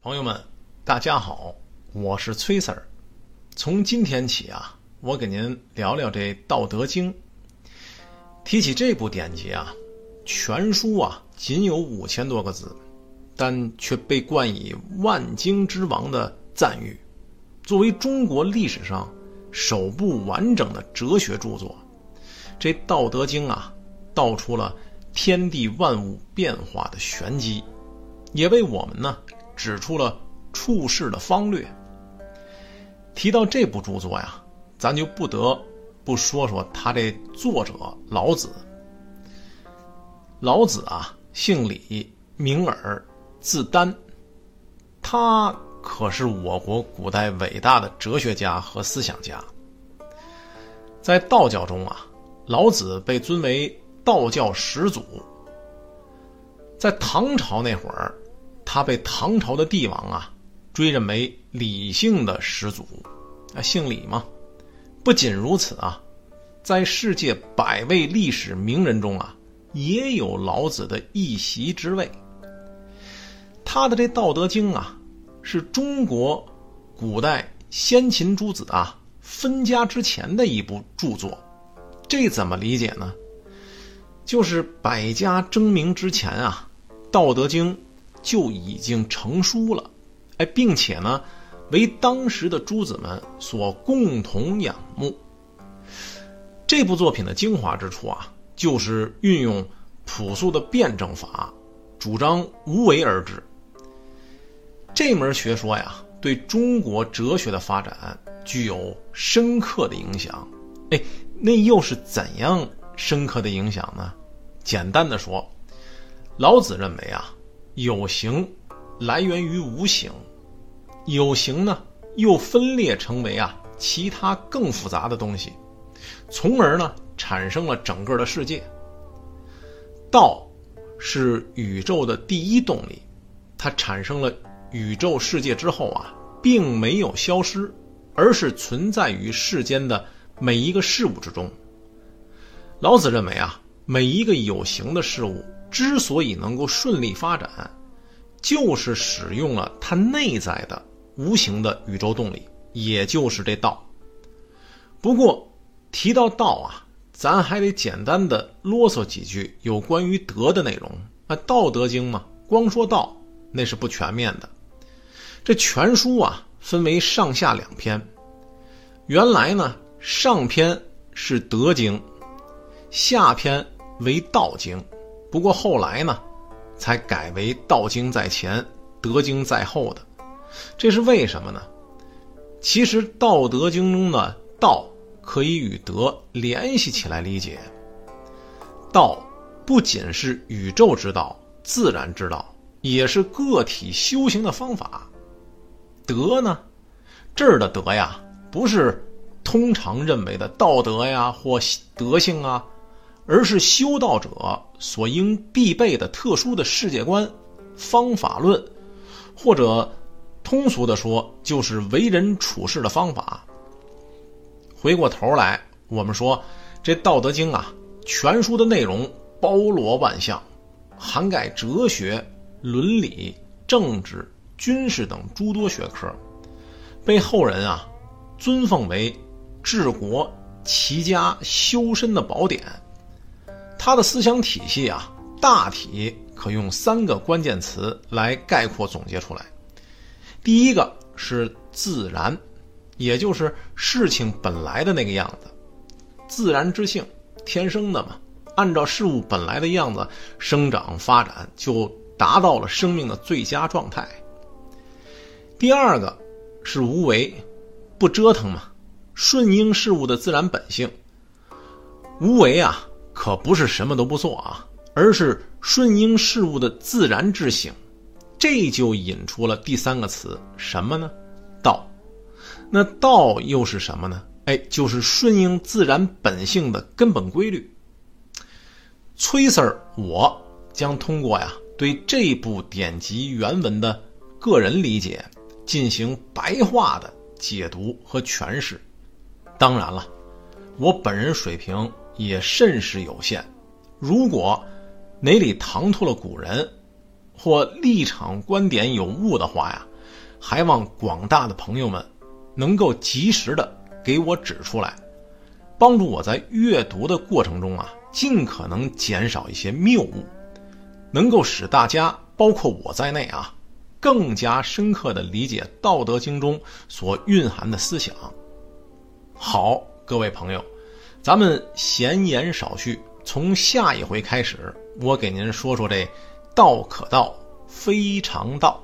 朋友们，大家好，我是崔 Sir。从今天起啊，我给您聊聊这《道德经》。提起这部典籍啊，全书啊仅有五千多个字，但却被冠以“万经之王”的赞誉。作为中国历史上首部完整的哲学著作，这《道德经》啊，道出了天地万物变化的玄机，也为我们呢。指出了处世的方略。提到这部著作呀，咱就不得不说说他这作者老子。老子啊，姓李，名耳，字丹，他可是我国古代伟大的哲学家和思想家。在道教中啊，老子被尊为道教始祖。在唐朝那会儿。他被唐朝的帝王啊追认为李姓的始祖，啊，姓李嘛。不仅如此啊，在世界百位历史名人中啊，也有老子的一席之位。他的这《道德经》啊，是中国古代先秦诸子啊分家之前的一部著作。这怎么理解呢？就是百家争鸣之前啊，《道德经》。就已经成书了，哎，并且呢，为当时的诸子们所共同仰慕。这部作品的精华之处啊，就是运用朴素的辩证法，主张无为而治。这门学说呀，对中国哲学的发展具有深刻的影响。哎，那又是怎样深刻的影响呢？简单的说，老子认为啊。有形来源于无形，有形呢又分裂成为啊其他更复杂的东西，从而呢产生了整个的世界。道是宇宙的第一动力，它产生了宇宙世界之后啊，并没有消失，而是存在于世间的每一个事物之中。老子认为啊，每一个有形的事物。之所以能够顺利发展，就是使用了它内在的无形的宇宙动力，也就是这道。不过提到道啊，咱还得简单的啰嗦几句有关于德的内容。那《道德经》嘛，光说道那是不全面的。这全书啊，分为上下两篇。原来呢，上篇是德经，下篇为道经。不过后来呢，才改为道经在前，德经在后的，这是为什么呢？其实《道德经》中的道可以与德联系起来理解。道不仅是宇宙之道、自然之道，也是个体修行的方法。德呢，这儿的德呀，不是通常认为的道德呀或德性啊。而是修道者所应必备的特殊的世界观、方法论，或者通俗的说，就是为人处事的方法。回过头来，我们说这《道德经》啊，全书的内容包罗万象，涵盖哲学、伦理、政治、军事等诸多学科，被后人啊尊奉为治国、齐家、修身的宝典。他的思想体系啊，大体可用三个关键词来概括总结出来。第一个是自然，也就是事情本来的那个样子，自然之性，天生的嘛，按照事物本来的样子生长发展，就达到了生命的最佳状态。第二个是无为，不折腾嘛，顺应事物的自然本性。无为啊。可不是什么都不做啊，而是顺应事物的自然之性，这就引出了第三个词，什么呢？道。那道又是什么呢？哎，就是顺应自然本性的根本规律。崔 Sir，我将通过呀对这部典籍原文的个人理解进行白话的解读和诠释。当然了，我本人水平。也甚是有限。如果哪里唐突了古人，或立场观点有误的话呀，还望广大的朋友们能够及时的给我指出来，帮助我在阅读的过程中啊，尽可能减少一些谬误，能够使大家，包括我在内啊，更加深刻的理解《道德经》中所蕴含的思想。好，各位朋友，咱们闲言少叙，从下一回开始，我给您说说这“道可道，非常道”。